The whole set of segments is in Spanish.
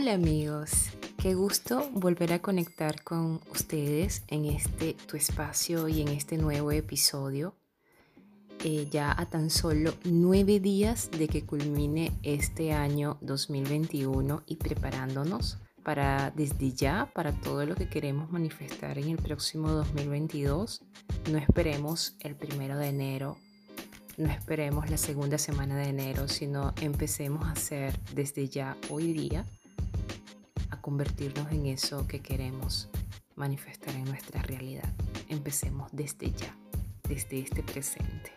Hola amigos, qué gusto volver a conectar con ustedes en este tu espacio y en este nuevo episodio. Eh, ya a tan solo nueve días de que culmine este año 2021 y preparándonos para desde ya para todo lo que queremos manifestar en el próximo 2022. No esperemos el primero de enero, no esperemos la segunda semana de enero, sino empecemos a hacer desde ya hoy día a convertirnos en eso que queremos manifestar en nuestra realidad. Empecemos desde ya, desde este presente.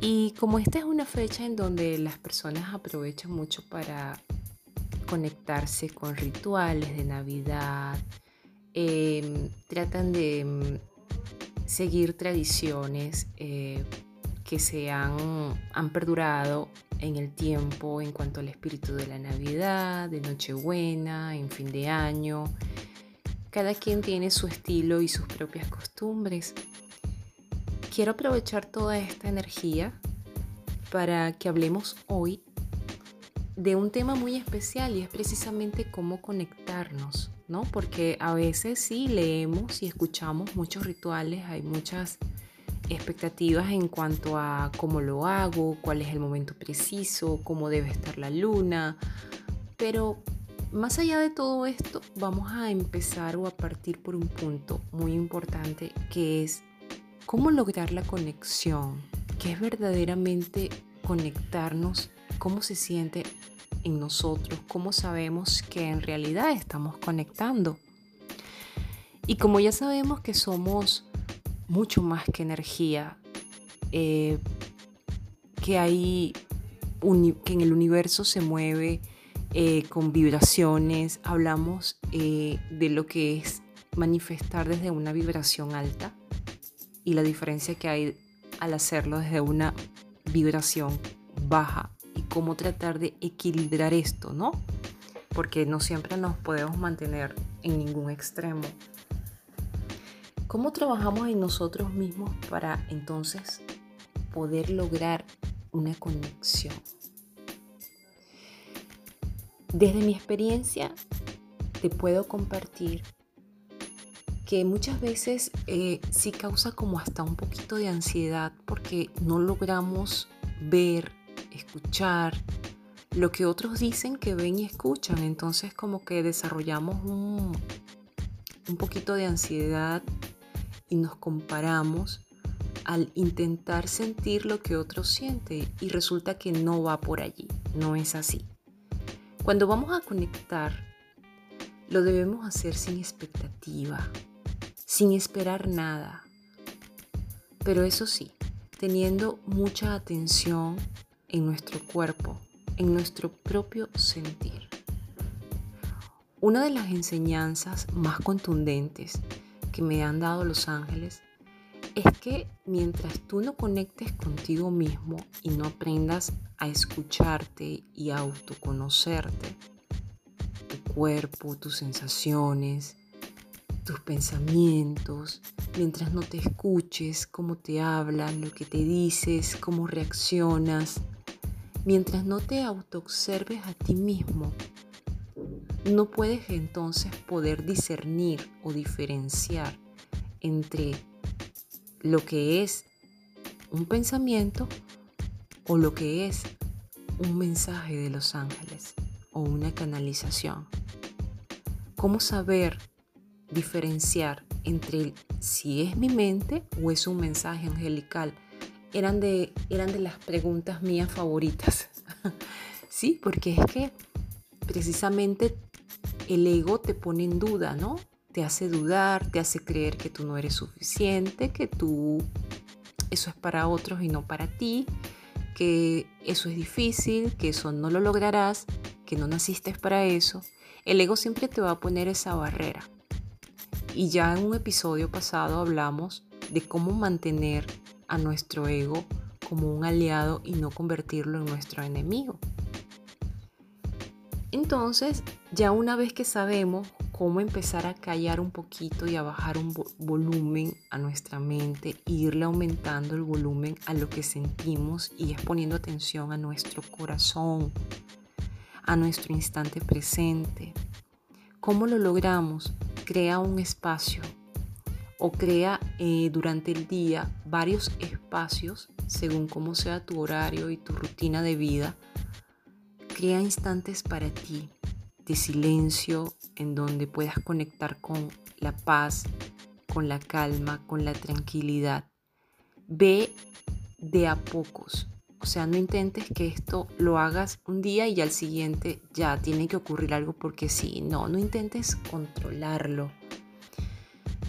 Y como esta es una fecha en donde las personas aprovechan mucho para conectarse con rituales de Navidad, em, tratan de mm, seguir tradiciones eh, que se han, han perdurado en el tiempo en cuanto al espíritu de la Navidad, de Nochebuena, en fin de año. Cada quien tiene su estilo y sus propias costumbres quiero aprovechar toda esta energía para que hablemos hoy de un tema muy especial y es precisamente cómo conectarnos, ¿no? Porque a veces sí leemos y escuchamos muchos rituales, hay muchas expectativas en cuanto a cómo lo hago, cuál es el momento preciso, cómo debe estar la luna, pero más allá de todo esto, vamos a empezar o a partir por un punto muy importante que es ¿Cómo lograr la conexión? ¿Qué es verdaderamente conectarnos? ¿Cómo se siente en nosotros? ¿Cómo sabemos que en realidad estamos conectando? Y como ya sabemos que somos mucho más que energía, eh, que hay que en el universo se mueve eh, con vibraciones, hablamos eh, de lo que es manifestar desde una vibración alta y la diferencia que hay al hacerlo desde una vibración baja y cómo tratar de equilibrar esto, ¿no? Porque no siempre nos podemos mantener en ningún extremo. ¿Cómo trabajamos en nosotros mismos para entonces poder lograr una conexión? Desde mi experiencia te puedo compartir que muchas veces eh, sí causa como hasta un poquito de ansiedad porque no logramos ver, escuchar lo que otros dicen que ven y escuchan. Entonces como que desarrollamos un, un poquito de ansiedad y nos comparamos al intentar sentir lo que otros sienten y resulta que no va por allí, no es así. Cuando vamos a conectar, lo debemos hacer sin expectativa, sin esperar nada. Pero eso sí, teniendo mucha atención en nuestro cuerpo, en nuestro propio sentir. Una de las enseñanzas más contundentes que me han dado los ángeles es que mientras tú no conectes contigo mismo y no aprendas a escucharte y a autoconocerte, tu cuerpo, tus sensaciones, tus pensamientos, mientras no te escuches cómo te hablan, lo que te dices, cómo reaccionas, mientras no te autoobserves a ti mismo, no puedes entonces poder discernir o diferenciar entre lo que es un pensamiento o lo que es un mensaje de los ángeles o una canalización. ¿Cómo saber diferenciar entre si es mi mente o es un mensaje angelical. Eran de, eran de las preguntas mías favoritas. sí, porque es que precisamente el ego te pone en duda, ¿no? Te hace dudar, te hace creer que tú no eres suficiente, que tú eso es para otros y no para ti, que eso es difícil, que eso no lo lograrás, que no naciste para eso. El ego siempre te va a poner esa barrera. Y ya en un episodio pasado hablamos de cómo mantener a nuestro ego como un aliado y no convertirlo en nuestro enemigo. Entonces, ya una vez que sabemos cómo empezar a callar un poquito y a bajar un volumen a nuestra mente, irle aumentando el volumen a lo que sentimos y es poniendo atención a nuestro corazón, a nuestro instante presente. ¿Cómo lo logramos? Crea un espacio o crea eh, durante el día varios espacios según cómo sea tu horario y tu rutina de vida. Crea instantes para ti de silencio en donde puedas conectar con la paz, con la calma, con la tranquilidad. Ve de a pocos. O sea, no intentes que esto lo hagas un día y al siguiente ya tiene que ocurrir algo porque sí. No, no intentes controlarlo.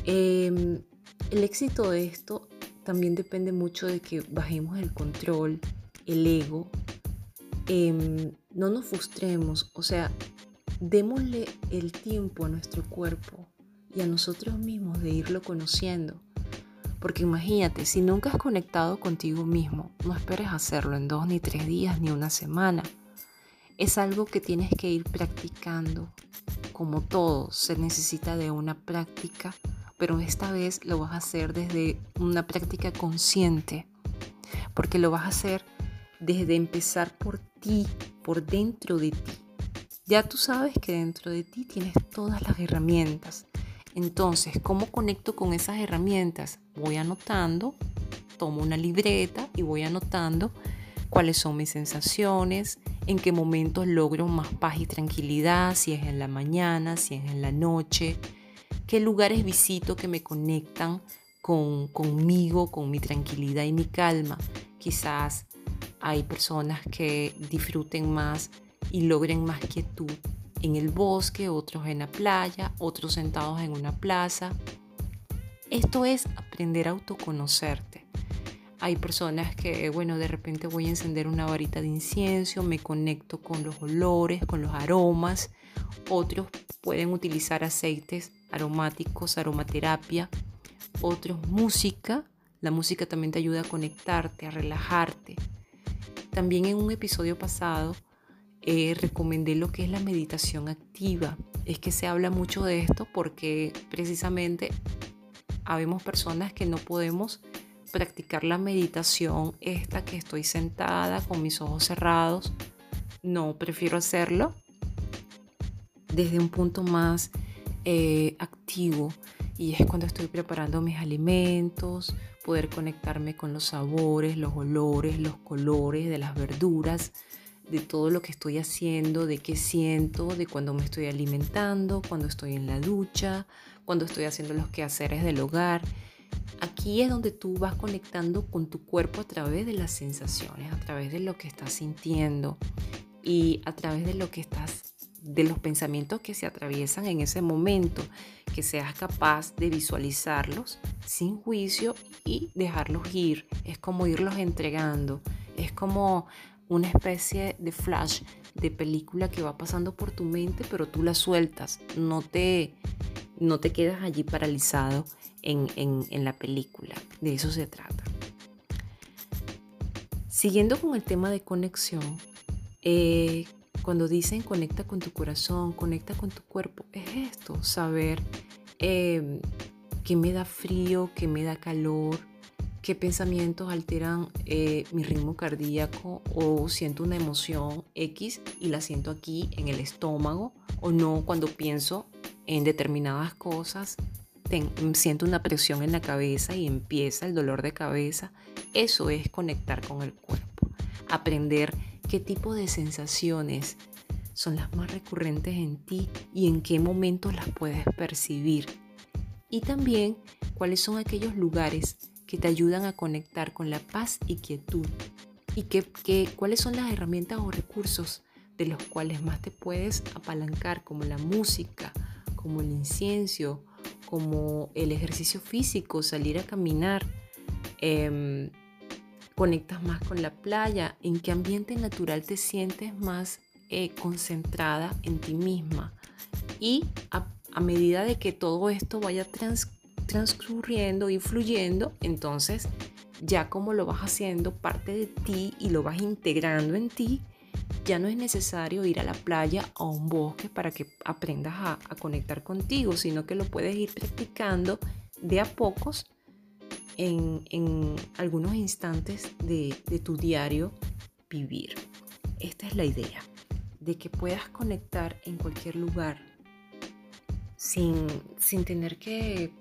Em, el éxito de esto también depende mucho de que bajemos el control, el ego. Em, no nos frustremos, o sea, démosle el tiempo a nuestro cuerpo y a nosotros mismos de irlo conociendo. Porque imagínate, si nunca has conectado contigo mismo, no esperes hacerlo en dos ni tres días ni una semana. Es algo que tienes que ir practicando. Como todo, se necesita de una práctica, pero esta vez lo vas a hacer desde una práctica consciente. Porque lo vas a hacer desde empezar por ti, por dentro de ti. Ya tú sabes que dentro de ti tienes todas las herramientas entonces, ¿cómo conecto con esas herramientas? Voy anotando, tomo una libreta y voy anotando cuáles son mis sensaciones, en qué momentos logro más paz y tranquilidad, si es en la mañana, si es en la noche, qué lugares visito que me conectan con, conmigo, con mi tranquilidad y mi calma. Quizás hay personas que disfruten más y logren más quietud en el bosque, otros en la playa, otros sentados en una plaza. Esto es aprender a autoconocerte. Hay personas que, bueno, de repente voy a encender una varita de incienso, me conecto con los olores, con los aromas. Otros pueden utilizar aceites aromáticos, aromaterapia. Otros música. La música también te ayuda a conectarte, a relajarte. También en un episodio pasado eh, recomendé lo que es la meditación activa. Es que se habla mucho de esto porque precisamente habemos personas que no podemos practicar la meditación esta que estoy sentada con mis ojos cerrados. No, prefiero hacerlo desde un punto más eh, activo y es cuando estoy preparando mis alimentos, poder conectarme con los sabores, los olores, los colores de las verduras, de todo lo que estoy haciendo, de qué siento, de cuando me estoy alimentando, cuando estoy en la ducha, cuando estoy haciendo los quehaceres del hogar. Aquí es donde tú vas conectando con tu cuerpo a través de las sensaciones, a través de lo que estás sintiendo y a través de lo que estás de los pensamientos que se atraviesan en ese momento, que seas capaz de visualizarlos sin juicio y dejarlos ir. Es como irlos entregando. Es como una especie de flash de película que va pasando por tu mente, pero tú la sueltas, no te, no te quedas allí paralizado en, la película. De eso se trata. Siguiendo con el tema de conexión, eh, cuando dicen conecta con tu corazón, conecta con tu cuerpo, es esto, saber eh, qué me da frío, qué me da calor, qué pensamientos alteran eh, mi ritmo cardíaco o siento una emoción X y la siento aquí en el estómago o no cuando pienso en determinadas cosas siento una presión en la cabeza y empieza el dolor de cabeza. Eso es conectar con el cuerpo, aprender qué tipo de sensaciones son las más recurrentes en ti y en qué momentos las puedes percibir. Y también cuáles son aquellos lugares que te ayudan a conectar con la paz y quietud. Y que, cuáles son las herramientas o recursos de los cuales más te puedes apalancar, como la música, como el incienso, como el ejercicio físico, salir a caminar. Em, conectas más con la playa, en qué ambiente natural te sientes más eh, concentrada en ti misma. Y a, medida de que todo esto vaya trans, transcurriendo y fluyendo, entonces ya como lo vas haciendo parte de ti y lo vas integrando en ti, ya no es necesario ir a la playa o a un bosque para que aprendas a, conectar contigo, sino que lo puedes ir practicando de a pocos en, algunos instantes de, tu diario vivir. Esta es la idea de que puedas conectar en cualquier lugar sin, tener que,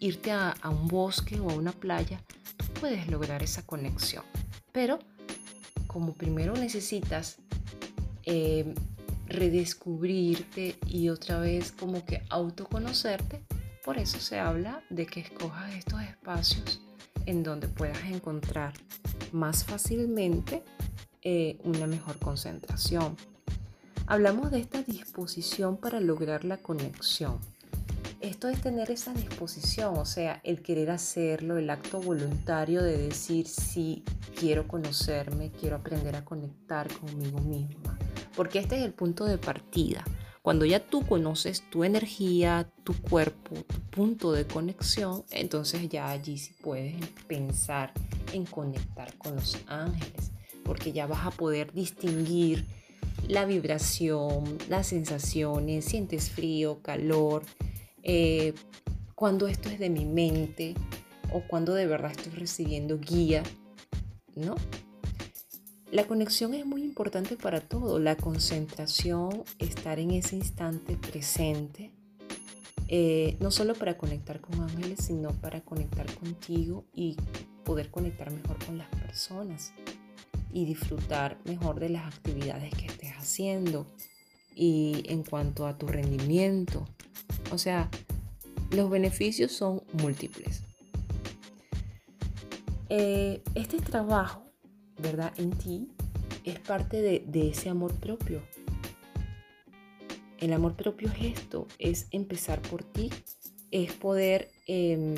irte a, un bosque o a una playa, tú puedes lograr esa conexión. Pero como primero necesitas eh, redescubrirte y otra vez como que autoconocerte, por eso se habla de que escojas estos espacios en donde puedas encontrar más fácilmente eh, una mejor concentración. Hablamos de esta disposición para lograr la conexión. Esto es tener esa disposición, o sea, el querer hacerlo, el acto voluntario de decir sí, quiero conocerme, quiero aprender a conectar conmigo misma. Porque este es el punto de partida. Cuando ya tú conoces tu energía, tu cuerpo, tu punto de conexión, entonces ya allí sí puedes pensar en conectar con los ángeles, porque ya vas a poder distinguir la vibración, las sensaciones, sientes frío, calor, eh, cuando esto es de mi mente o cuando de verdad estoy recibiendo guía, ¿no? La conexión es muy importante para todo, la concentración, estar en ese instante presente, eh, no solo para conectar con ángeles, sino para conectar contigo y poder conectar mejor con las personas y disfrutar mejor de las actividades que estés haciendo y en cuanto a tu rendimiento. O sea, los beneficios son múltiples. Eh, este trabajo ¿verdad? En ti es parte de, ese amor propio. El amor propio es esto, es empezar por ti, es poder em,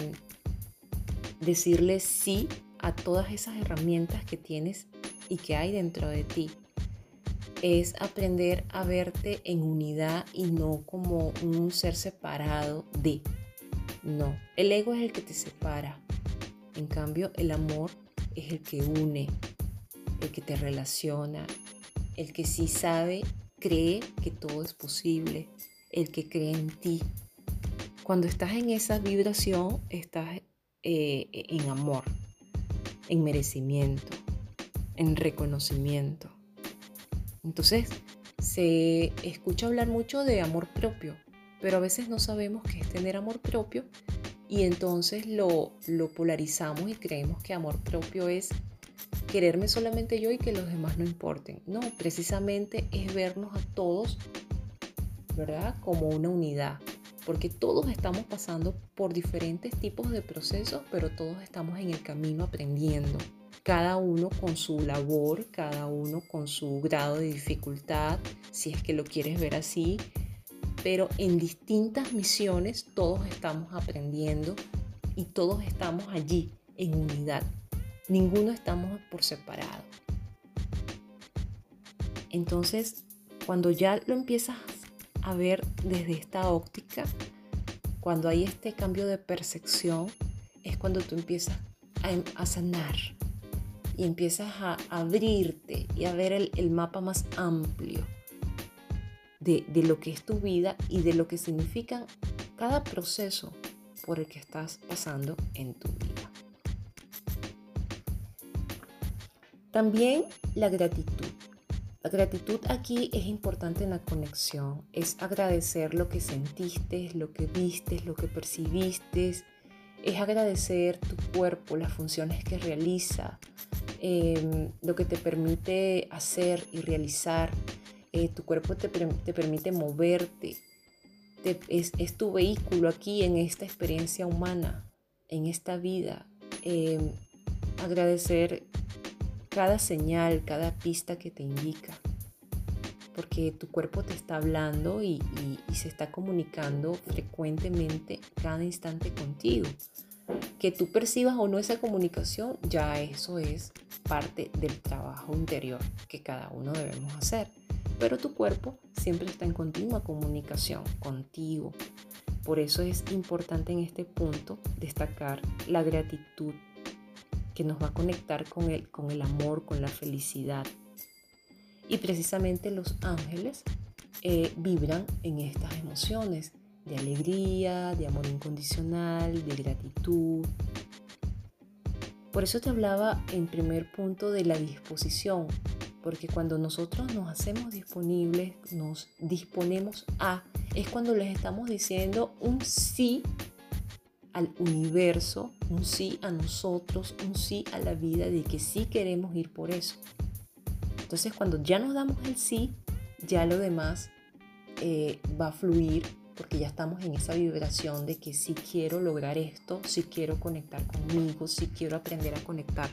decirle sí a todas esas herramientas que tienes y que hay dentro de ti. Es aprender a verte en unidad y no como un ser separado de. No, el ego es el que te separa. En cambio, el amor es el que une, el que te relaciona, el que sí sabe, cree que todo es posible, el que cree en ti. Cuando estás en esa vibración, estás eh, en amor, en merecimiento, en reconocimiento. Entonces, se escucha hablar mucho de amor propio, pero a veces no sabemos qué es tener amor propio y entonces lo, lo polarizamos y creemos que amor propio es quererme solamente yo y que los demás no importen. No, precisamente es vernos a todos, ¿verdad? Como una unidad. Porque todos estamos pasando por diferentes tipos de procesos, pero todos estamos en el camino aprendiendo. Cada uno con su labor, cada uno con su grado de dificultad, si es que lo quieres ver así. Pero en distintas misiones todos estamos aprendiendo y todos estamos allí en unidad Ninguno estamos por separado. Entonces, cuando ya lo empiezas a ver desde esta óptica, cuando hay este cambio de percepción, es cuando tú empiezas a, sanar y empiezas a abrirte y a ver el, mapa más amplio de, de, lo que es tu vida y de lo que significa cada proceso por el que estás pasando en tu vida. También la gratitud. La gratitud aquí es importante en la conexión. Es agradecer lo que sentiste, lo que viste, lo que percibiste. Es agradecer tu cuerpo, las funciones que realiza, em, lo que te permite hacer y realizar. Eh, tu cuerpo te, permite moverte. es, tu vehículo aquí en esta experiencia humana, en esta vida. Em, agradecer cada señal, cada pista que te indica. Porque tu cuerpo te está hablando y, se está comunicando frecuentemente cada instante contigo. Que tú percibas o no esa comunicación, ya eso es parte del trabajo interior que cada uno debemos hacer. Pero tu cuerpo siempre está en continua comunicación contigo. Por eso es importante en este punto destacar la gratitud que nos va a conectar con el, con el amor, con la felicidad. Y precisamente los ángeles eh, vibran en estas emociones de alegría, de amor incondicional, de gratitud. Por eso te hablaba en primer punto de la disposición, Porque cuando nosotros nos hacemos disponibles, nos disponemos a, es cuando les estamos diciendo un sí al universo, un sí a nosotros, un sí a la vida de que sí queremos ir por eso. Entonces cuando ya nos damos el sí, ya lo demás eh, va a fluir porque ya estamos en esa vibración de que si quiero lograr esto, si quiero conectar conmigo, si quiero aprender a conectar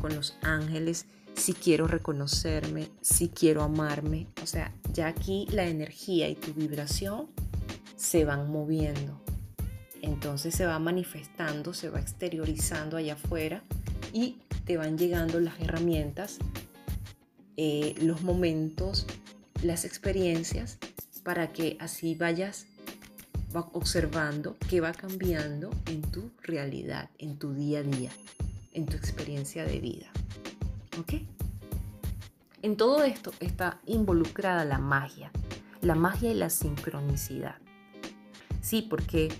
con los ángeles, si quiero reconocerme, si quiero amarme. O sea, ya aquí la energía y tu vibración se van moviendo. Entonces se va manifestando, se va exteriorizando allá afuera y te van llegando las herramientas, eh, los momentos, las experiencias para que así vayas observando qué va cambiando en tu realidad, en tu día a día, en tu experiencia de vida. ¿Ok? En todo esto está involucrada la magia, la magia y la sincronicidad. Sí, porque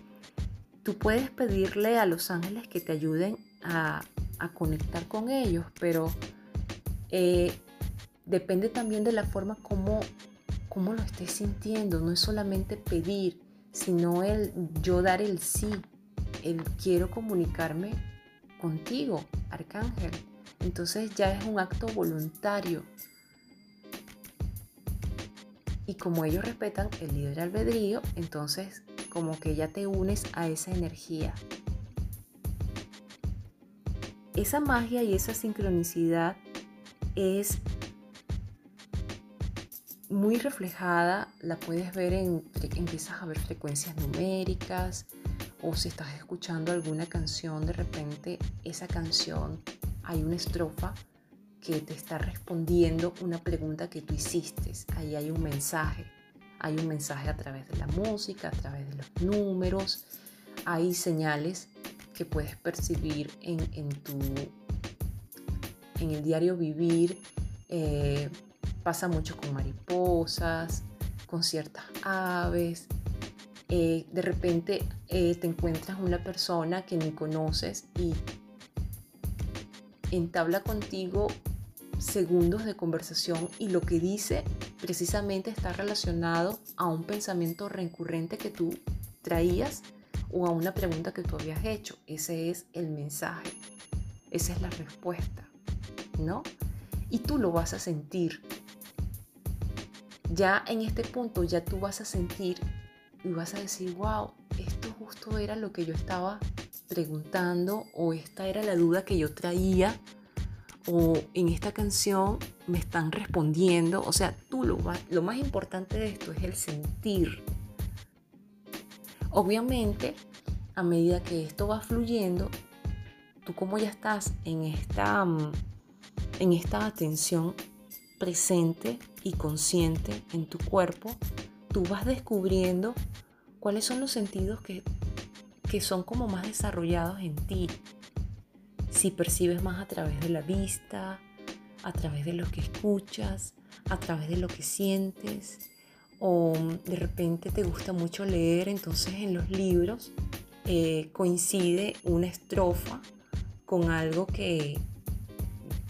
tú puedes pedirle a los ángeles que te ayuden a, conectar con ellos, pero eh, depende también de la forma como, como lo estés sintiendo. No es solamente pedir, sino el yo dar el sí, el quiero comunicarme contigo, arcángel. Entonces ya es un acto voluntario. Y como ellos respetan el libre albedrío, entonces como que ya te unes a esa energía. Esa magia y esa sincronicidad es muy reflejada, la puedes ver en, empiezas a ver frecuencias numéricas o si estás escuchando alguna canción, de repente esa canción hay una estrofa que te está respondiendo una pregunta que tú hiciste. Ahí hay un mensaje. Hay un mensaje a través de la música, a través de los números. Hay señales que puedes percibir en, tu en el diario vivir. Eh, pasa mucho con mariposas, con ciertas aves. Eh, de repente eh, te encuentras una persona que ni conoces y entabla contigo segundos de conversación y lo que dice precisamente está relacionado a un pensamiento recurrente que tú traías o a una pregunta que tú habías hecho. Ese es el mensaje, esa es la respuesta, ¿no? Y tú lo vas a sentir. Ya en este punto ya tú vas a sentir y vas a decir, wow, esto justo era lo que yo estaba preguntando o esta era la duda que yo traía o en esta canción me están respondiendo. O sea, tú lo, lo más importante de esto es el sentir. Obviamente, a medida que esto va fluyendo, tú como ya estás en esta, mm, en esta atención presente y consciente en tu cuerpo, tú vas descubriendo cuáles son los sentidos que, que son como más desarrollados en ti si percibes más a través de la vista, a través de lo que escuchas, a través de lo que sientes, o de repente te gusta mucho leer, entonces en los libros eh, coincide una estrofa con algo que,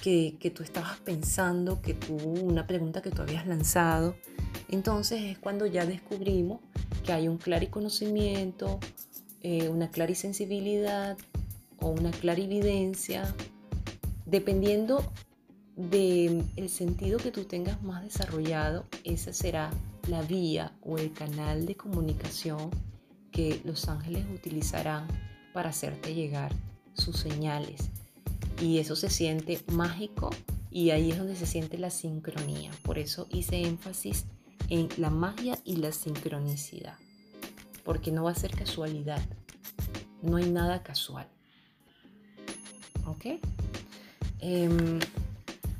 que, que, tú estabas pensando, que tú, una pregunta que tú habías lanzado. Entonces es cuando ya descubrimos que hay un clariconocimiento, eh, una clarisensibilidad, o una clarividencia, dependiendo del el sentido que tú tengas más desarrollado, esa será la vía o el canal de comunicación que los ángeles utilizarán para hacerte llegar sus señales. Y eso se siente mágico y ahí es donde se siente la sincronía. Por eso hice énfasis en la magia y la sincronicidad. Porque no va a ser casualidad. No hay nada casual. ¿Ok? Em,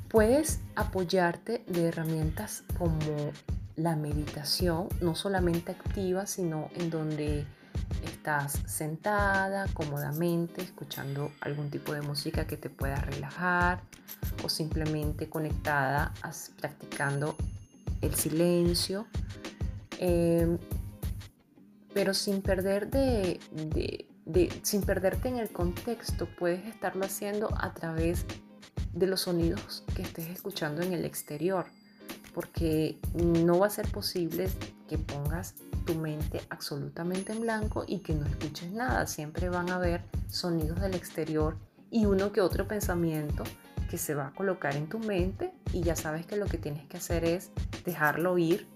puedes apoyarte de herramientas como la meditación, no solamente activa, sino en donde estás sentada cómodamente, escuchando algún tipo de música que te pueda relajar o simplemente conectada, practicando el silencio, em, pero sin perder de sin perderte en el contexto, puedes estarlo haciendo a través de los sonidos que estés escuchando en el exterior, porque no va a ser posible que pongas tu mente absolutamente en blanco y que no escuches nada. Siempre van a haber sonidos del exterior y uno que otro pensamiento que se va a colocar en tu mente y ya sabes que lo que tienes que hacer es dejarlo ir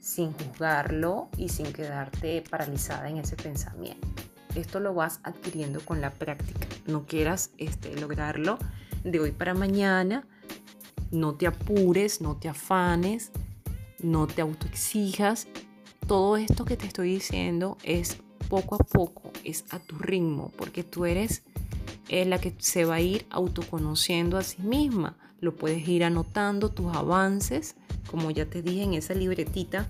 sin juzgarlo y sin quedarte paralizada en ese pensamiento. Esto lo vas adquiriendo con la práctica. No quieras este, lograrlo de hoy para mañana. No te apures, no te afanes, no te autoexijas. Todo esto que te estoy diciendo es poco a poco, es a tu ritmo, porque tú eres la que se va a ir autoconociendo a sí misma. Lo puedes ir anotando tus avances, como ya te dije en esa libretita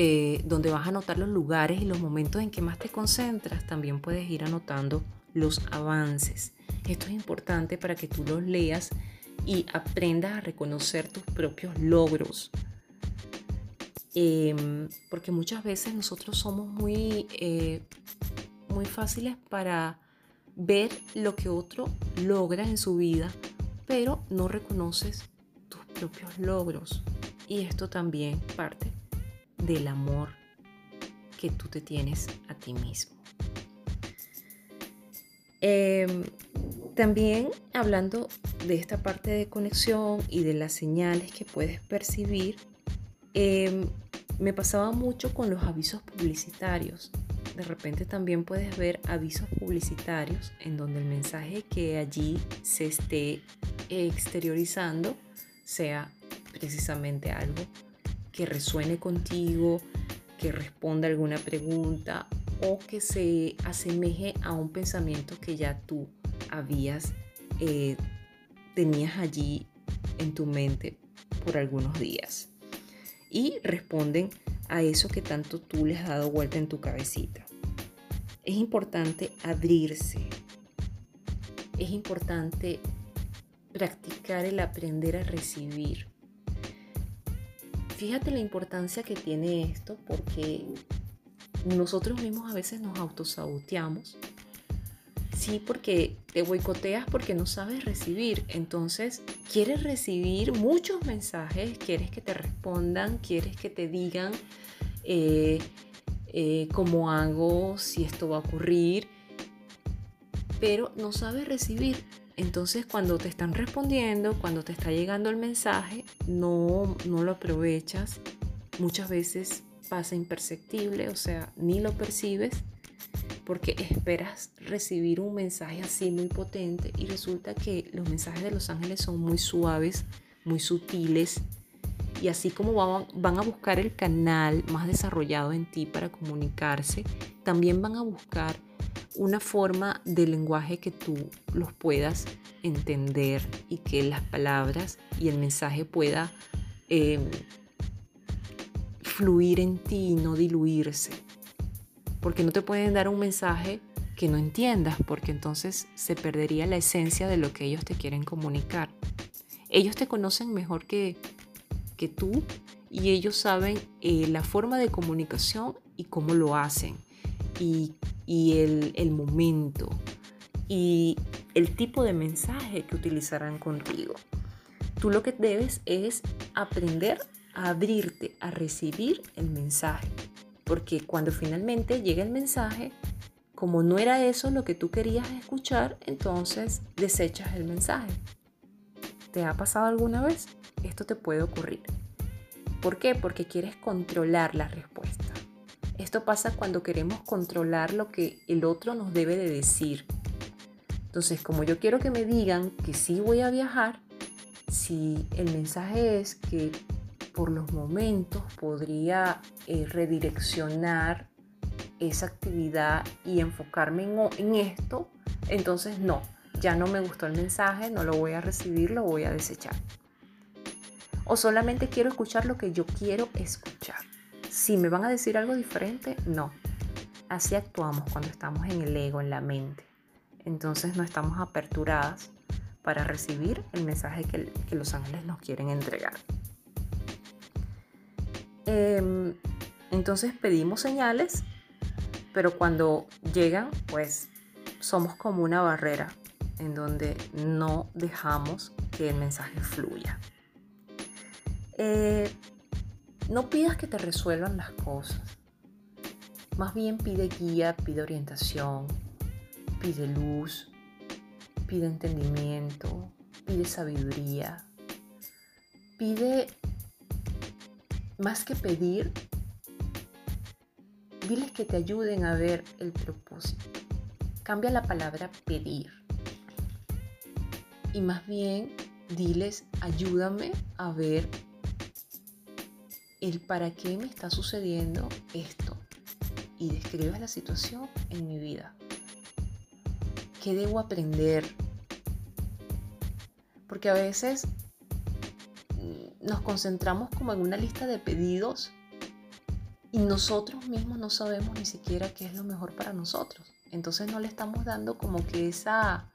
eh, donde vas a anotar los lugares y los momentos en que más te concentras, también puedes ir anotando los avances. Esto es importante para que tú los leas y aprendas a reconocer tus propios logros. Em, porque muchas veces nosotros somos muy, eh, muy fáciles para ver lo que otro logra en su vida, pero no reconoces tus propios logros. Y esto también parte del amor que tú te tienes a ti mismo. Em, también hablando de esta parte de conexión y de las señales que puedes percibir, em, me pasaba mucho con los avisos publicitarios. De repente también puedes ver avisos publicitarios en donde el mensaje que allí se esté exteriorizando sea precisamente algo que resuene contigo, que responda alguna pregunta o que se asemeje a un pensamiento que ya tú habías, eh, tenías allí en tu mente por algunos días. Y responden a eso que tanto tú les has dado vuelta en tu cabecita. Es importante abrirse. Es importante practicar el aprender a recibir Fíjate la importancia que tiene esto porque nosotros mismos a veces nos autosaboteamos. Sí, porque te boicoteas porque no sabes recibir. Entonces, quieres recibir muchos mensajes, quieres que te respondan, quieres que te digan eh, eh, cómo hago, si esto va a ocurrir, pero no sabes recibir. Entonces cuando te están respondiendo, cuando te está llegando el mensaje, no, no lo aprovechas. Muchas veces pasa imperceptible, o sea, ni lo percibes porque esperas recibir un mensaje así muy potente y resulta que los mensajes de los ángeles son muy suaves, muy sutiles y así como van, a buscar el canal más desarrollado en ti para comunicarse, también van a buscar una forma de lenguaje que tú los puedas entender y que las palabras y el mensaje pueda em, fluir en ti y no diluirse. Porque no te pueden dar un mensaje que no entiendas, porque entonces se perdería la esencia de lo que ellos te quieren comunicar. Ellos te conocen mejor que, que tú y ellos saben eh, la forma de comunicación y cómo lo hacen y y el, momento y el tipo de mensaje que utilizarán contigo. Tú lo que debes es aprender a abrirte a recibir el mensaje. Porque cuando finalmente llega el mensaje, como no era eso lo que tú querías escuchar, entonces desechas el mensaje. ¿Te ha pasado alguna vez? Esto te puede ocurrir. ¿Por qué? Porque quieres controlar la respuesta. Esto pasa cuando queremos controlar lo que el otro nos debe de decir. Entonces, como yo quiero que me digan que sí voy a viajar, si el mensaje es que por los momentos podría eh, redireccionar esa actividad y enfocarme en, en esto, entonces no, ya no me gustó el mensaje, no lo voy a recibir, lo voy a desechar. O solamente quiero escuchar lo que yo quiero escuchar. Si me van a decir algo diferente, no. Así actuamos cuando estamos en el ego, en la mente. Entonces no estamos aperturadas para recibir el mensaje que, los ángeles nos quieren entregar. Em, entonces pedimos señales, pero cuando llegan, pues somos como una barrera en donde no dejamos que el mensaje fluya. Eh, no pidas que te resuelvan las cosas. Más bien pide guía, pide orientación, pide luz, pide entendimiento, pide sabiduría, pide más que pedir, diles que te ayuden a ver el propósito. Cambia la palabra pedir. Y más bien diles, ayúdame a ver el para qué me está sucediendo esto. Y describes la situación en mi vida. ¿Qué debo aprender? Porque a veces nos concentramos como en una lista de pedidos y nosotros mismos no sabemos ni siquiera qué es lo mejor para nosotros. Entonces no le estamos dando como que esa,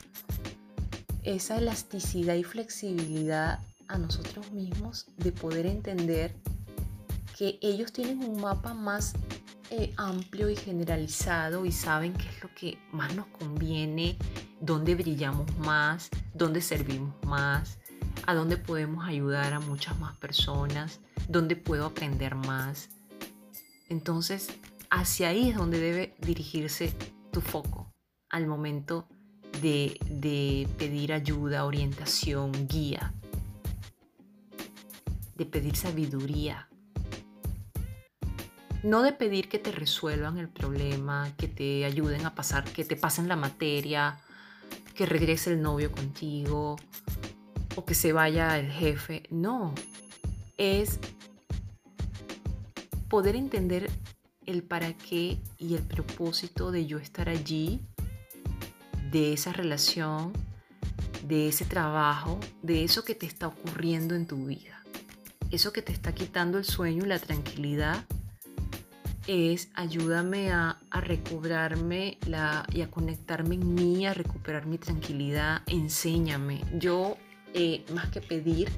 esa elasticidad y flexibilidad a nosotros mismos de poder entender que ellos tienen un mapa más eh, amplio y generalizado y saben qué es lo que más nos conviene, dónde brillamos más, dónde servimos más, a dónde podemos ayudar a muchas más personas, dónde puedo aprender más. Entonces, hacia ahí es donde debe dirigirse tu foco al momento de, de pedir ayuda, orientación, guía, de pedir sabiduría. No de pedir que te resuelvan el problema, que te ayuden a pasar, que te pasen la materia, que regrese el novio contigo, o que se vaya el jefe. No, es poder entender el para qué y el propósito de yo estar allí, de esa relación, de ese trabajo, de eso que te está ocurriendo en tu vida. Eso que te está quitando el sueño y la tranquilidad es ayúdame a, a recobrarme la, y a conectarme en mí, a recuperar mi tranquilidad, enséñame. Yo eh, más que pedir,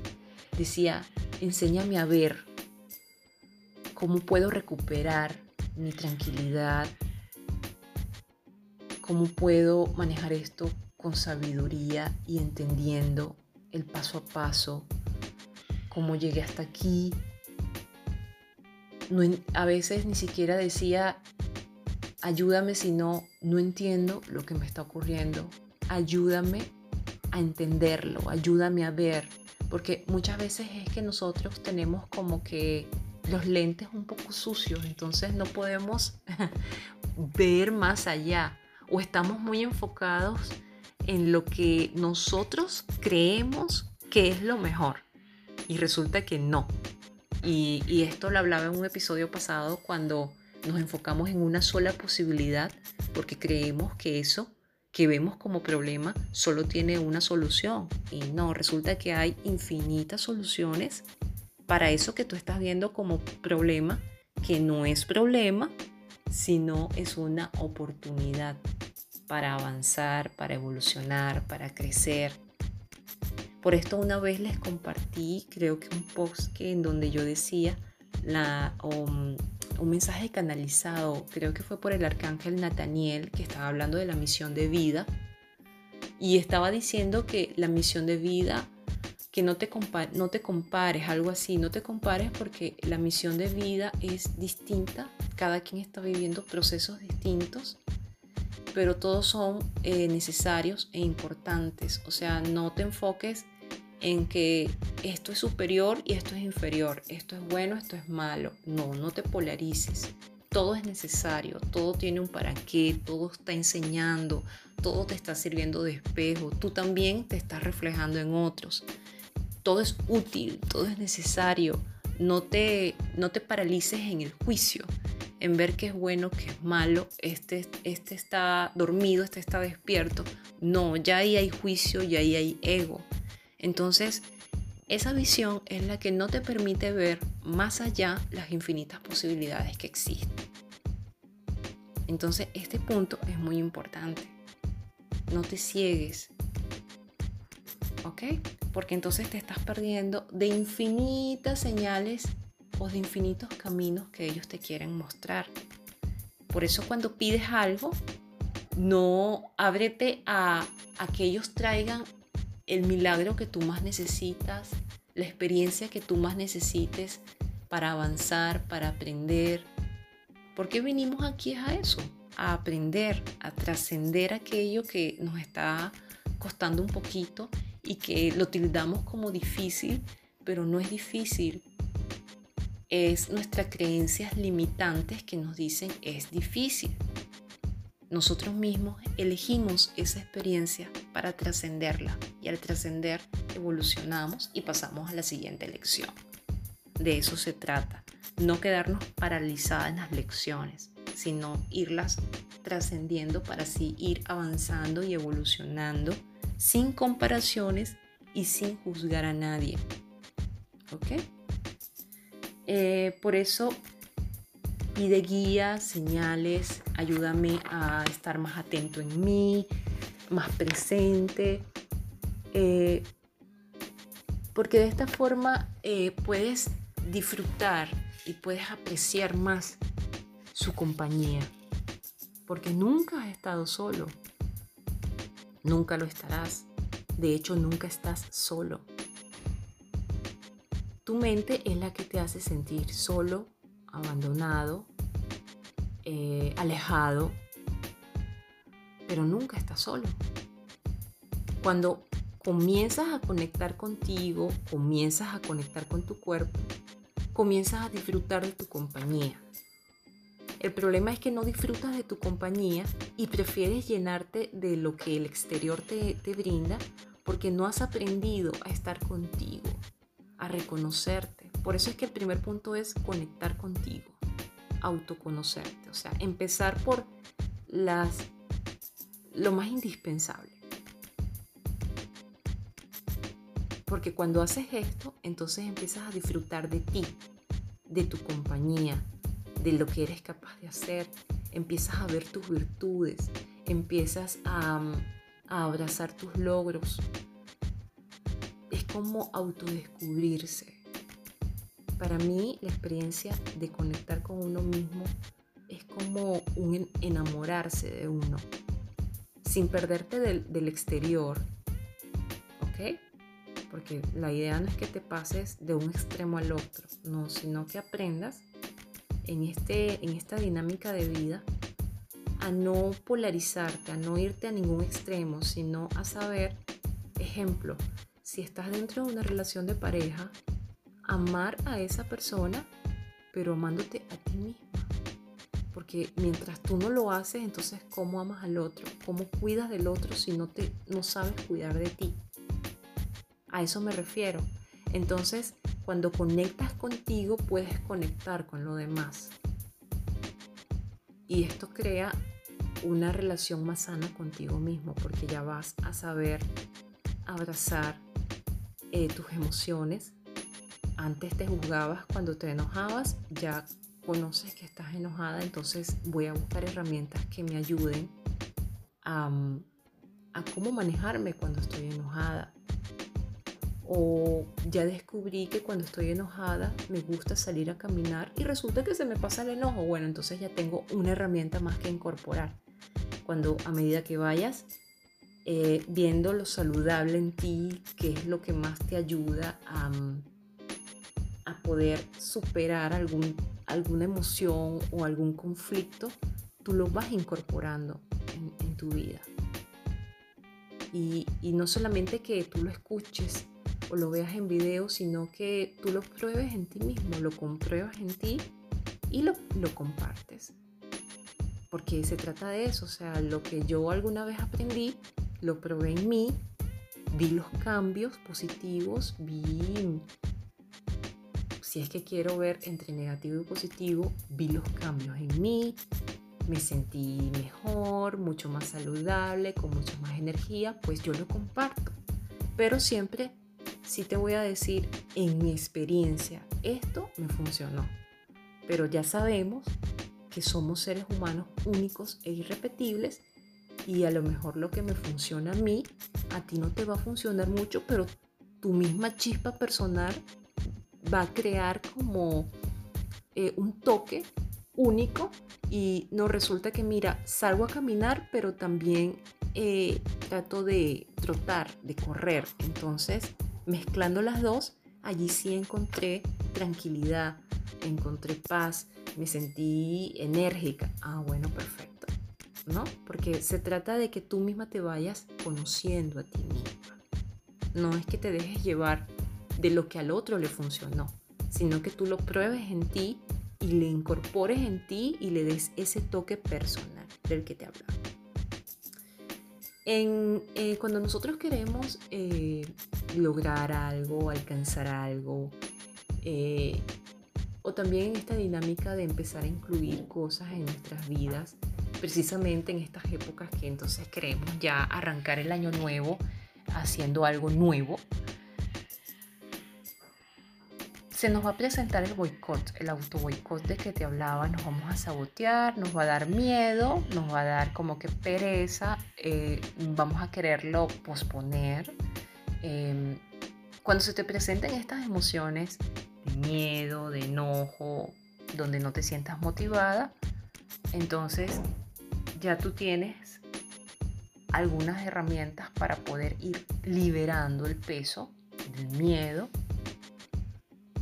decía, enséñame a ver cómo puedo recuperar mi tranquilidad, cómo puedo manejar esto con sabiduría y entendiendo el paso a paso, cómo llegué hasta aquí. A veces ni siquiera decía, ayúdame si no, no entiendo lo que me está ocurriendo. Ayúdame a entenderlo, ayúdame a ver, porque muchas veces es que nosotros tenemos como que los lentes un poco sucios, entonces no podemos ver más allá o estamos muy enfocados en lo que nosotros creemos que es lo mejor y resulta que no. Y, esto lo hablaba en un episodio pasado cuando nos enfocamos en una sola posibilidad porque creemos que eso que vemos como problema solo tiene una solución. Y no, resulta que hay infinitas soluciones para eso que tú estás viendo como problema, que no es problema, sino es una oportunidad para avanzar, para evolucionar, para crecer. Por esto una vez les compartí, creo que un post que en donde yo decía la, um, un mensaje canalizado, creo que fue por el arcángel Nataniel, que estaba hablando de la misión de vida, y estaba diciendo que la misión de vida, que no te, no te compares, algo así, no te compares porque la misión de vida es distinta, cada quien está viviendo procesos distintos, pero todos son eh, necesarios e importantes, o sea, no te enfoques en que esto es superior y esto es inferior, esto es bueno, esto es malo. No, no te polarices. Todo es necesario, todo tiene un para qué, todo está enseñando, todo te está sirviendo de espejo, tú también te estás reflejando en otros. Todo es útil, todo es necesario. No te, no te paralices en el juicio, en ver qué es bueno, qué es malo, este, este está dormido, este está despierto. No, ya ahí hay juicio, ya ahí hay ego. Entonces, esa visión es la que no te permite ver más allá las infinitas posibilidades que existen. Entonces, este punto es muy importante. No te ciegues. ¿Ok? Porque entonces te estás perdiendo de infinitas señales o de infinitos caminos que ellos te quieren mostrar. Por eso cuando pides algo, No ábrete a, a que ellos traigan el milagro que tú más necesitas, la experiencia que tú más necesites para avanzar, para aprender. ¿Por qué vinimos aquí a eso? A aprender, a trascender aquello que nos está costando un poquito y que lo tildamos como difícil, pero no es difícil. Es nuestras creencias limitantes que nos dicen es difícil. Nosotros mismos elegimos esa experiencia para trascenderla y al trascender evolucionamos y pasamos a la siguiente lección. De eso se trata, no quedarnos paralizadas en las lecciones, sino irlas trascendiendo para así ir avanzando y evolucionando sin comparaciones y sin juzgar a nadie. ¿Ok? Eh, por eso pide guía, señales, ayúdame a estar más atento en mí, más presente. Eh, porque de esta forma eh, puedes disfrutar y puedes apreciar más su compañía. Porque nunca has estado solo. Nunca lo estarás. De hecho, nunca estás solo. Tu mente es la que te hace sentir solo, abandonado, eh, alejado, pero nunca estás solo. Cuando comienzas a conectar contigo, comienzas a conectar con tu cuerpo, comienzas a disfrutar de tu compañía. El problema es que no disfrutas de tu compañía y prefieres llenarte de lo que el exterior te, te brinda porque no has aprendido a estar contigo, a reconocerte. Por eso es que el primer punto es conectar contigo, autoconocerte, o sea, empezar por las lo más indispensable. Porque cuando haces esto, entonces empiezas a disfrutar de ti, de tu compañía, de lo que eres capaz de hacer, empiezas a ver tus virtudes, empiezas a, abrazar tus logros. Es como autodescubrirse. Para mí la experiencia de conectar con uno mismo es como enamorarse de uno, sin perderte del, exterior, ¿ok? Porque la idea no es que te pases de un extremo al otro, no, sino que aprendas en, este, en esta dinámica de vida a no polarizarte, a no irte a ningún extremo, sino a saber, ejemplo, si estás dentro de una relación de pareja, amar a esa persona, pero amándote a ti misma. Porque mientras tú no lo haces, entonces ¿cómo amas al otro? ¿Cómo cuidas del otro si no, te, no sabes cuidar de ti? A eso me refiero. Entonces, cuando conectas contigo, puedes conectar con lo demás. Y esto crea una relación más sana contigo mismo, porque ya vas a saber abrazar eh, tus emociones. Antes te juzgabas cuando te enojabas, ya conoces que estás enojada, entonces voy a buscar herramientas que me ayuden a, cómo manejarme cuando estoy enojada o ya descubrí que cuando estoy enojada me gusta salir a caminar y resulta que se me pasa el enojo. Bueno, entonces ya tengo una herramienta más que incorporar. Cuando a medida que vayas eh, viendo lo saludable en ti, qué es lo que más te ayuda a, a poder superar algún, alguna emoción o algún conflicto, tú lo vas incorporando en, tu vida. Y, y no solamente que tú lo escuches, o lo veas en video, sino que tú lo pruebes en ti mismo, lo compruebas en ti y lo, lo compartes. Porque se trata de eso, o sea, lo que yo alguna vez aprendí, lo probé en mí, vi los cambios positivos, vi, si es que quiero ver entre negativo y positivo, vi los cambios en mí, me sentí mejor, mucho más saludable, con mucha más energía, pues yo lo comparto. Pero siempre sí te voy a decir en mi experiencia, esto me funcionó. Pero ya sabemos que somos seres humanos únicos e irrepetibles y a lo mejor lo que me funciona a mí, a ti no te va a funcionar mucho, pero tu misma chispa personal va a crear como eh, un toque único y nos resulta que, mira, salgo a caminar, pero también eh, trato de trotar, de correr. Entonces, mezclando las dos, allí sí encontré tranquilidad, encontré paz, me sentí enérgica. Ah, bueno, perfecto. ¿No? Porque se trata de que tú misma te vayas conociendo a ti misma. No es que te dejes llevar de lo que al otro le funcionó, sino que tú lo pruebes en ti y le incorpores en ti y le des ese toque personal del que te hablaba. En, eh, cuando nosotros queremos eh, lograr algo, alcanzar algo, eh, o también esta dinámica de empezar a incluir cosas en nuestras vidas, precisamente en estas épocas que entonces queremos ya arrancar el año nuevo haciendo algo nuevo, se nos va a presentar el boicot, el auto boicot de que te hablaba, nos vamos a sabotear, nos va a dar miedo, nos va a dar como que pereza, eh, vamos a quererlo posponer. Em, cuando se te presenten estas emociones de miedo, de enojo, donde no te sientas motivada, entonces ya tú tienes algunas herramientas para poder ir liberando el peso del miedo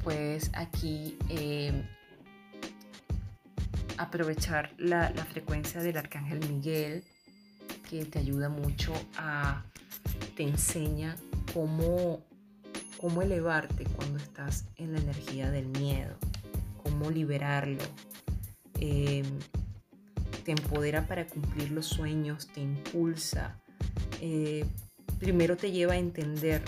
pues aquí em, aprovechar la, frecuencia del arcángel Miguel, que te ayuda mucho a, te enseña cómo, cómo elevarte cuando estás en la energía del miedo, cómo liberarlo. Em, te empodera para cumplir los sueños, te impulsa. Eh, primero te lleva a entender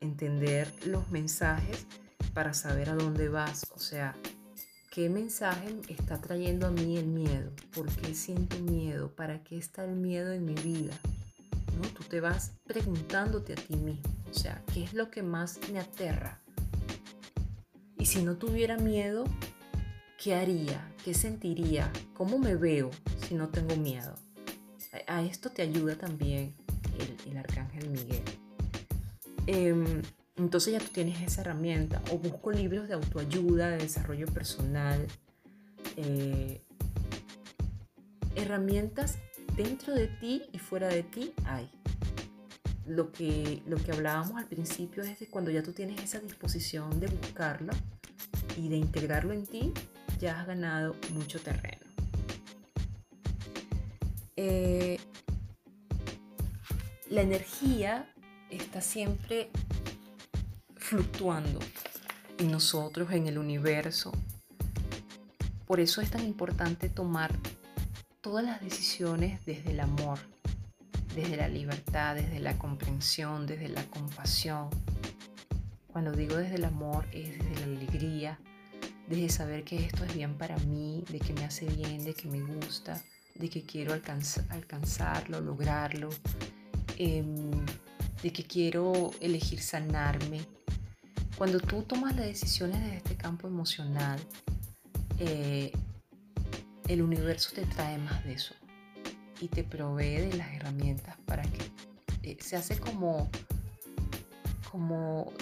entender los mensajes para saber a dónde vas. O sea, ¿qué mensaje está trayendo a mí el miedo? ¿Por qué siento miedo? ¿Para qué está el miedo en mi vida? ¿No? Tú te vas preguntándote a ti mismo. O sea, ¿qué es lo que más me aterra? Y si no tuviera miedo, ¿qué haría? ¿Qué sentiría? ¿Cómo me veo si no tengo miedo? A esto te ayuda también el, el arcángel Miguel. Em, entonces ya tú tienes esa herramienta. O busco libros de autoayuda, de desarrollo personal. Eh, herramientas dentro de ti y fuera de ti hay. Lo que, lo que hablábamos al principio es de cuando ya tú tienes esa disposición de buscarlo y de integrarlo en ti, ya has ganado mucho terreno. Eh, la energía está siempre fluctuando en nosotros, en el universo. Por eso es tan importante tomar todas las decisiones desde el amor, desde la libertad, desde la comprensión, desde la compasión. Cuando digo desde el amor es desde la alegría, desde saber que esto es bien para mí, de que me hace bien, de que me gusta, de que quiero alcanzarlo, lograrlo. Em, de que quiero elegir sanarme. Cuando tú tomas las decisiones desde este campo emocional, eh, el universo te trae más de eso y te provee de las herramientas para que eh, se hace como, como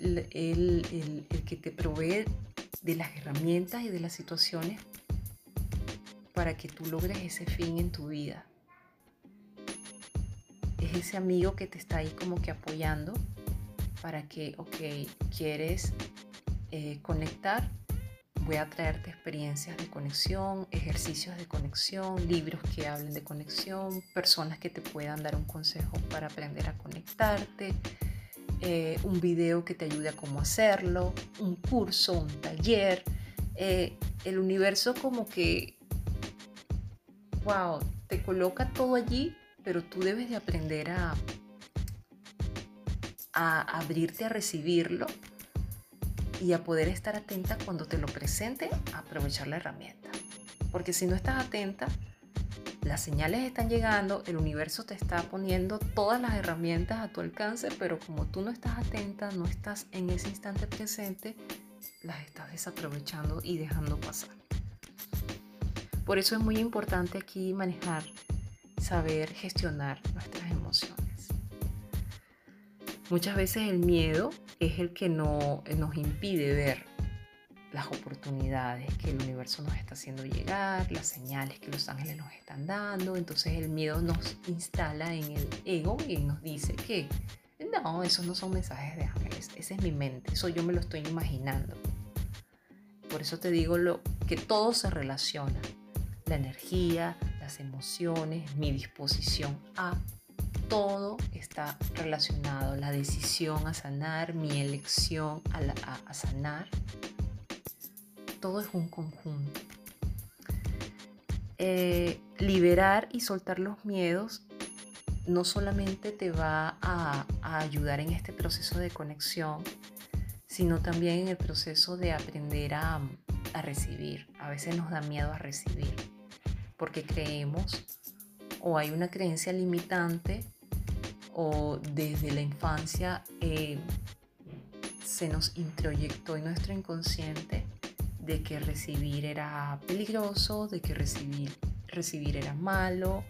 el, el, que te provee de las herramientas y de las situaciones para que tú logres ese fin en tu vida ese amigo que te está ahí como que apoyando para que, ok, quieres eh, conectar, voy a traerte experiencias de conexión, ejercicios de conexión, libros que hablen de conexión, personas que te puedan dar un consejo para aprender a conectarte, eh, un video que te ayude a cómo hacerlo, un curso, un taller. Eh, el universo como que, wow, te coloca todo allí pero tú debes de aprender a, a abrirte a recibirlo y a poder estar atenta cuando te lo presente, a aprovechar la herramienta. Porque si no estás atenta, las señales están llegando, el universo te está poniendo todas las herramientas a tu alcance, pero como tú no estás atenta, no estás en ese instante presente, las estás desaprovechando y dejando pasar. Por eso es muy importante aquí manejar saber gestionar nuestras emociones. Muchas veces el miedo es el que no, nos impide ver las oportunidades que el universo nos está haciendo llegar, las señales que los ángeles nos están dando. Entonces el miedo nos instala en el ego y nos dice que no, esos no son mensajes de ángeles, esa es mi mente, eso yo me lo estoy imaginando. Por eso te digo lo, que todo se relaciona, la energía, emociones, mi disposición a todo está relacionado. La decisión a sanar, mi elección a, sanar, todo es un conjunto. Eh, liberar y soltar los miedos no solamente te va a, ayudar en este proceso de conexión, sino también en el proceso de aprender a, a recibir. A veces nos da miedo a recibir porque creemos o hay una creencia limitante o desde la infancia eh, se nos introyectó en nuestro inconsciente de que recibir era peligroso, de que recibir, recibir era malo,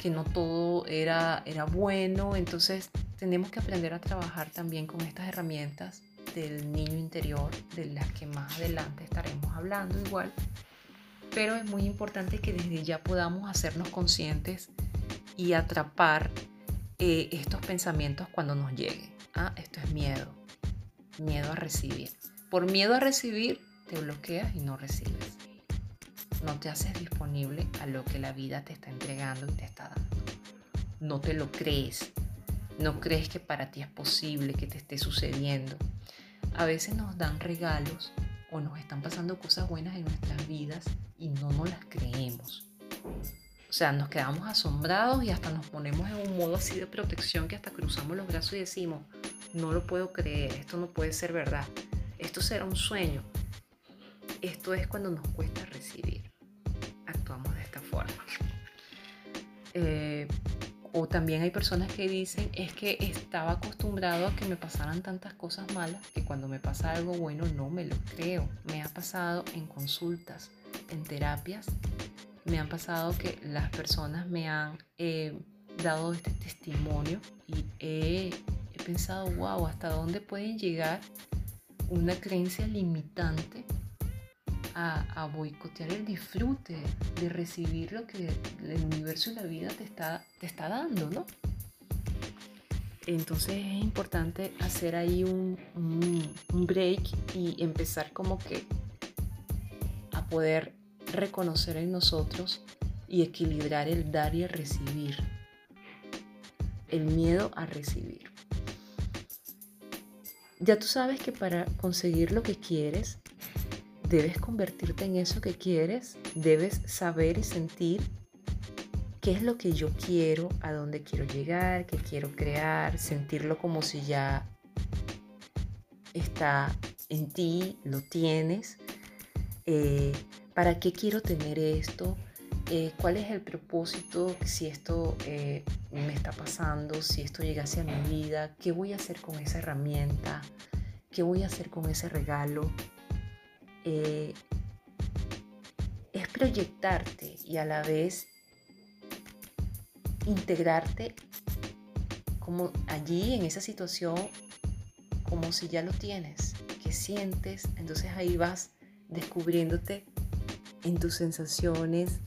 que no todo era, era bueno. Entonces tenemos que aprender a trabajar también con estas herramientas del niño interior, de las que más adelante estaremos hablando igual. Pero es muy importante que desde ya podamos hacernos conscientes y atrapar eh, estos pensamientos cuando nos lleguen. Ah, esto es miedo. Miedo a recibir. Por miedo a recibir, te bloqueas y no recibes. No te haces disponible a lo que la vida te está entregando y te está dando. No te lo crees. No crees que para ti es posible que te esté sucediendo. A veces nos dan regalos o nos están pasando cosas buenas en nuestras vidas y no nos las creemos. O sea, nos quedamos asombrados y hasta nos ponemos en un modo así de protección que hasta cruzamos los brazos y decimos, no lo puedo creer, esto no puede ser verdad, esto será un sueño. Esto es cuando nos cuesta recibir. Actuamos de esta forma. Eh, o también hay personas que dicen, es que estaba acostumbrado a que me pasaran tantas cosas malas que cuando me pasa algo bueno no me lo creo. Me ha pasado en consultas, en terapias me han pasado que las personas me han eh, dado este testimonio y he, pensado, wow, ¿hasta dónde pueden llegar una creencia limitante a, boicotear el disfrute de recibir lo que el universo y la vida te está, te está dando, ¿no? Entonces es importante hacer ahí un, un break y empezar como que a poder reconocer en nosotros y equilibrar el dar y el recibir. El miedo a recibir. Ya tú sabes que para conseguir lo que quieres, debes convertirte en eso que quieres, debes saber y sentir qué es lo que yo quiero, a dónde quiero llegar, qué quiero crear, sentirlo como si ya está en ti, lo tienes. Eh, ¿Para qué quiero tener esto? Eh, ¿Cuál es el propósito si esto eh, me está pasando? Si esto llegase a mi vida, ¿qué voy a hacer con esa herramienta? ¿Qué voy a hacer con ese regalo? Eh, es proyectarte y a la vez integrarte como allí en esa situación como si ya lo tienes, que sientes, entonces ahí vas descubriéndote en tus sensaciones,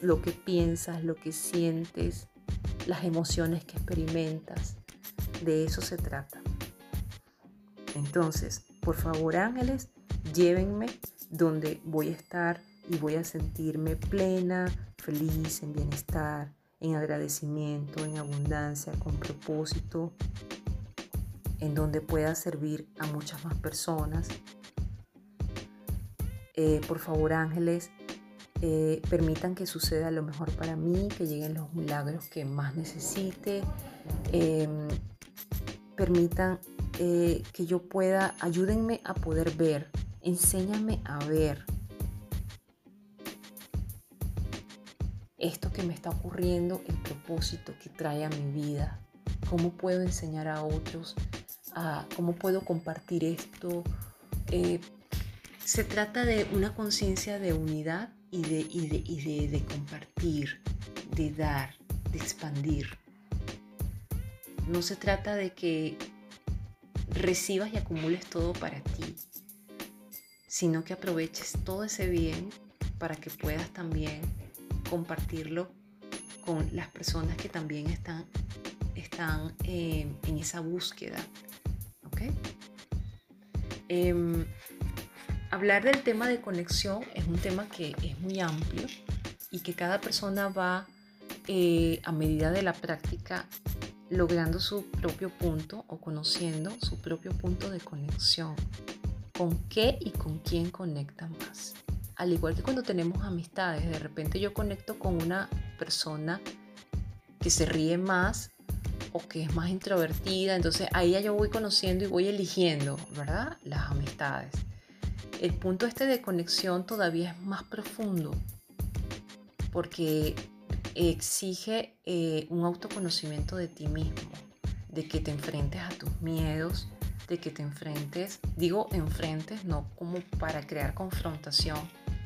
lo que piensas, lo que sientes, las emociones que experimentas. De eso se trata. Entonces, por favor ángeles, llévenme donde voy a estar y voy a sentirme plena, feliz, en bienestar, en agradecimiento, en abundancia, con propósito, en donde pueda servir a muchas más personas. Eh, por favor ángeles, eh, permitan que suceda lo mejor para mí, que lleguen los milagros que más necesite, em, permitan eh, que yo pueda, ayúdenme a poder ver, enséñame a ver esto que me está ocurriendo, el propósito que trae a mi vida, cómo puedo enseñar a otros, cómo puedo compartir esto. Eh, se trata de una conciencia de unidad y de, compartir, de dar, de expandir. No se trata de que recibas y acumules todo para ti. Sino que aproveches todo ese bien para que puedas también compartirlo con las personas que también están, están eh, en esa búsqueda. ¿ok? Em, hablar del tema de conexión es un tema que es muy amplio y que cada persona va eh, a medida de la práctica logrando su propio punto o conociendo su propio punto de conexión. ¿Con qué y con quién conecta más? Al igual que cuando tenemos amistades, de repente yo conecto con una persona que se ríe más o que es más introvertida, entonces ahí ya yo voy conociendo y voy eligiendo, ¿verdad? Las amistades. El punto este de conexión todavía es más profundo porque exige eh, un autoconocimiento de ti mismo, de que te enfrentes a tus miedos, de que te enfrentes, digo enfrentes no como para crear confrontación,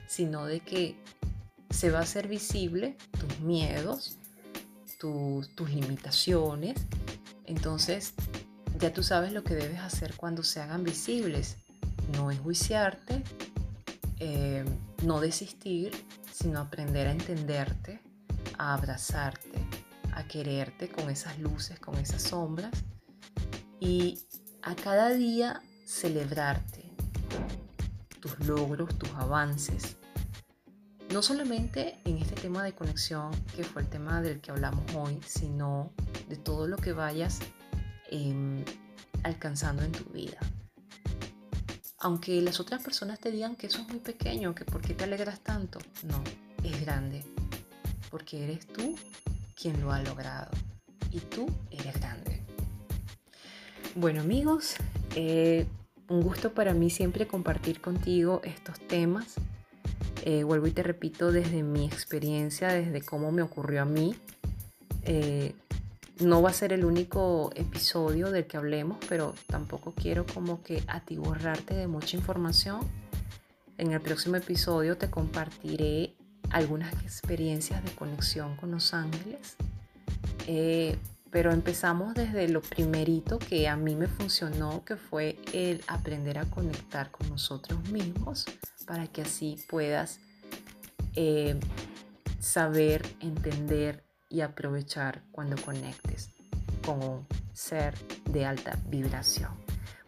sino de que se va a hacer visible tus miedos, tus limitaciones. Entonces, ya tú sabes lo que debes hacer cuando se hagan visibles. No enjuiciarte, eh, no desistir, sino aprender a entenderte, a abrazarte, a quererte con esas luces, con esas sombras y a cada día celebrarte tus logros, tus avances, no solamente en este tema de conexión, que fue el tema del que hablamos hoy, sino de todo lo que vayas em, alcanzando en tu vida. Aunque las otras personas te digan que eso es muy pequeño, que por qué te alegras tanto, no, es grande, porque eres tú quien lo ha logrado y tú eres grande. Bueno amigos, eh, un gusto para mí siempre compartir contigo estos temas eh, vuelvo y te repito desde mi experiencia, desde cómo me ocurrió a mí. Eh, no va a ser el único episodio del que hablemos, pero tampoco quiero como que atiborrarte de mucha información. En el próximo episodio te compartiré algunas experiencias de conexión con los ángeles. Pero empezamos desde lo primerito que a mí me funcionó, que fue el aprender a conectar con nosotros mismos para que así puedas eh, saber, entender y aprovechar cuando conectes con un ser de alta vibración.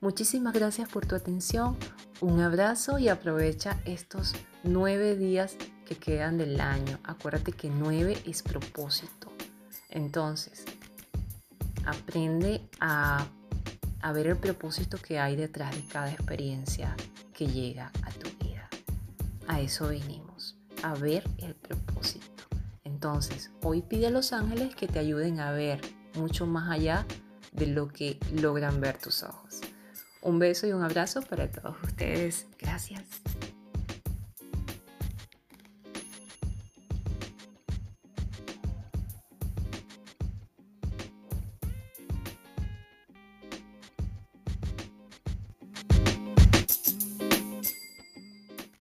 Muchísimas gracias por tu atención, un abrazo y aprovecha estos nueve días que quedan del año. Acuérdate que nueve es propósito. Entonces, aprende a, a ver el propósito que hay detrás de cada experiencia que llega a tu a eso vinimos, a ver el propósito. Entonces, hoy pide a los ángeles que te ayuden a ver mucho más allá de lo que logran ver tus ojos. Un beso y un abrazo para todos ustedes. Gracias.